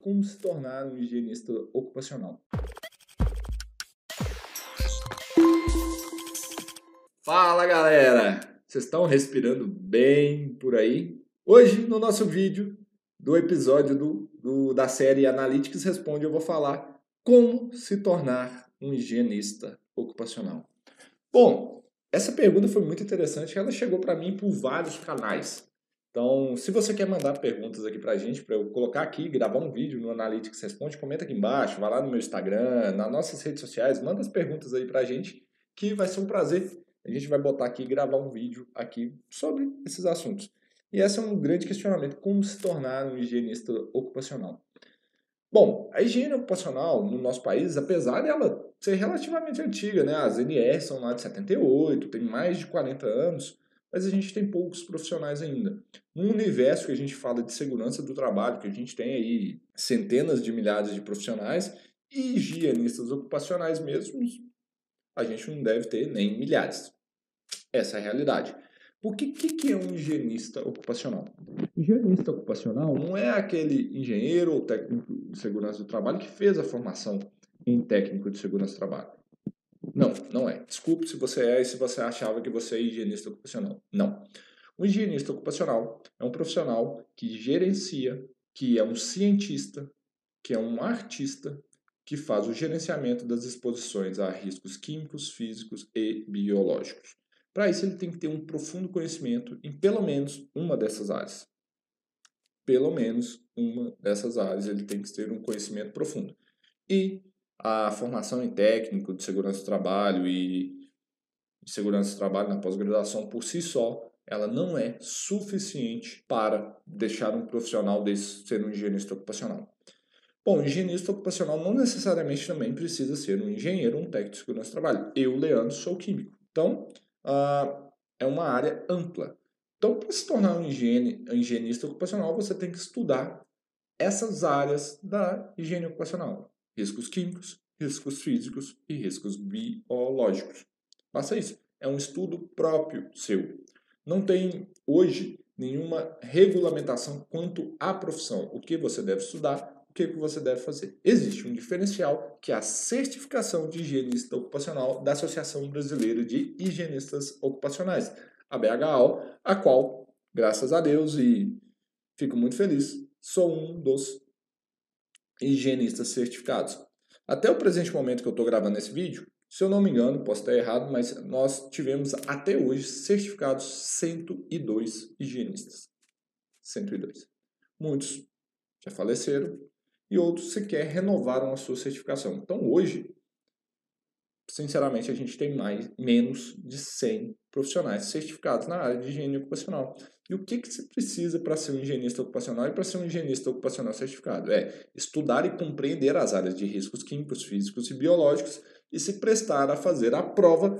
Como se tornar um higienista ocupacional? Fala galera! Vocês estão respirando bem por aí? Hoje, no nosso vídeo do episódio do, do, da série Analytics Responde, eu vou falar como se tornar um higienista ocupacional. Bom, essa pergunta foi muito interessante, ela chegou para mim por vários canais. Então, se você quer mandar perguntas aqui para a gente, para eu colocar aqui, gravar um vídeo no Analytics Responde, comenta aqui embaixo, vai lá no meu Instagram, nas nossas redes sociais, manda as perguntas aí para a gente, que vai ser um prazer a gente vai botar aqui gravar um vídeo aqui sobre esses assuntos. E esse é um grande questionamento, como se tornar um higienista ocupacional. Bom, a higiene ocupacional no nosso país, apesar dela ser relativamente antiga, né? As NR são lá de 78, tem mais de 40 anos, mas a gente tem poucos profissionais ainda. No universo que a gente fala de segurança do trabalho, que a gente tem aí centenas de milhares de profissionais, e higienistas ocupacionais mesmos, a gente não deve ter nem milhares. Essa é a realidade. O que, que, que é um higienista ocupacional? Higienista ocupacional não é aquele engenheiro ou técnico de segurança do trabalho que fez a formação em técnico de segurança do trabalho. Não, não é. Desculpe se você é e se você achava que você é higienista ocupacional. Não. O higienista ocupacional é um profissional que gerencia, que é um cientista, que é um artista, que faz o gerenciamento das exposições a riscos químicos, físicos e biológicos. Para isso, ele tem que ter um profundo conhecimento em pelo menos uma dessas áreas. Pelo menos uma dessas áreas ele tem que ter um conhecimento profundo. E a formação em técnico de segurança do trabalho e de segurança do trabalho na pós-graduação por si só, ela não é suficiente para deixar um profissional desse ser um higienista ocupacional. Bom, higienista ocupacional não necessariamente também precisa ser um engenheiro ou um técnico de segurança do trabalho. Eu, Leandro, sou químico. Então, uh, é uma área ampla. Então, para se tornar um, higienista ocupacional, você tem que estudar essas áreas da higiene ocupacional: riscos químicos, riscos físicos e riscos biológicos. Faça isso. É um estudo próprio seu. Não tem hoje nenhuma regulamentação quanto à profissão, o que você deve estudar, o que você deve fazer. Existe um diferencial que é a certificação de higienista ocupacional da Associação Brasileira de Higienistas Ocupacionais, a BHO, a qual, graças a Deus e fico muito feliz, sou um dos higienistas certificados. Até o presente momento que eu estou gravando esse vídeo, se eu não me engano, posso estar errado, mas nós tivemos até hoje certificados 102 higienistas. 102. Muitos já faleceram, e outros sequer renovaram a sua certificação. Então, hoje, sinceramente, a gente tem mais, menos de 100 profissionais certificados na área de higiene ocupacional. E o que, que se precisa para ser um higienista ocupacional e para ser um higienista ocupacional certificado? É estudar e compreender as áreas de riscos químicos, físicos e biológicos e se prestar a fazer a prova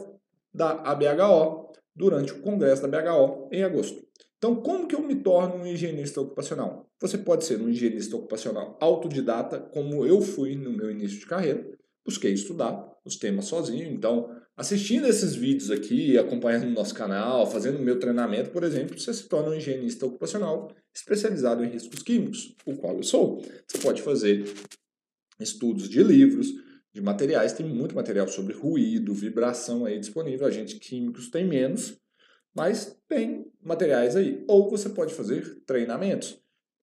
da ABHO durante o congresso da BHO em agosto. Então, como que eu me torno um higienista ocupacional? Você pode ser um higienista ocupacional autodidata, como eu fui no meu início de carreira. Busquei estudar os temas sozinho. Então, assistindo esses vídeos aqui, acompanhando o nosso canal, fazendo meu treinamento, por exemplo, você se torna um higienista ocupacional especializado em riscos químicos, o qual eu sou. Você pode fazer estudos de livros, de materiais, tem muito material sobre ruído, vibração aí disponível. Agentes químicos tem menos, mas tem materiais aí. Ou você pode fazer treinamentos.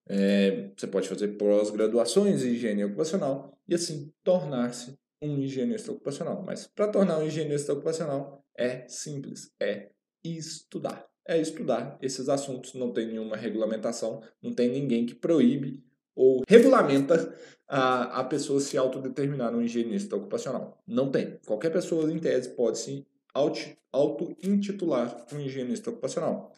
É, você pode fazer pós-graduações em higiene ocupacional e assim tornar-se um higienista ocupacional. Mas para tornar um higienista ocupacional é simples, é estudar. É estudar esses assuntos, não tem nenhuma regulamentação, não tem ninguém que proíbe ou regulamenta a, a pessoa se autodeterminar um higienista ocupacional. Não tem. Qualquer pessoa, em tese, pode se auto-intitular um higienista ocupacional.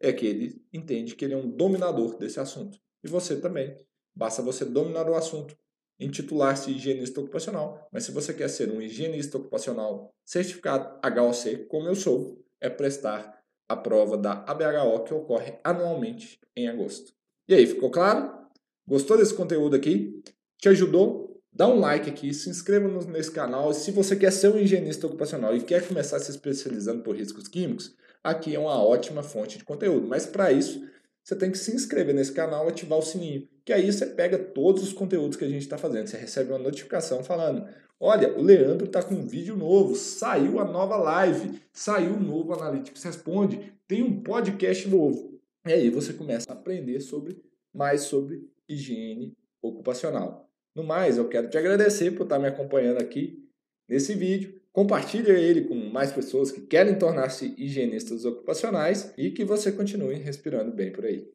É que ele entende que ele é um dominador desse assunto. E você também. Basta você dominar o assunto, intitular-se higienista ocupacional. Mas se você quer ser um higienista ocupacional certificado HOC, como eu sou, é prestar a prova da ABHO que ocorre anualmente em agosto. E aí, ficou claro? Gostou desse conteúdo aqui? Te ajudou? Dá um like aqui, se inscreva nesse canal. Se você quer ser um higienista ocupacional e quer começar se especializando por riscos químicos, aqui é uma ótima fonte de conteúdo. Mas para isso, você tem que se inscrever nesse canal, ativar o sininho, que aí você pega todos os conteúdos que a gente está fazendo. Você recebe uma notificação falando: olha, o Leandro está com um vídeo novo, saiu a nova live, saiu o novo Analytics Responde, tem um podcast novo. E aí você começa a aprender sobre mais sobre higiene ocupacional. No mais, eu quero te agradecer por estar me acompanhando aqui nesse vídeo. Compartilhe ele com mais pessoas que querem tornar-se higienistas ocupacionais e que você continue respirando bem por aí.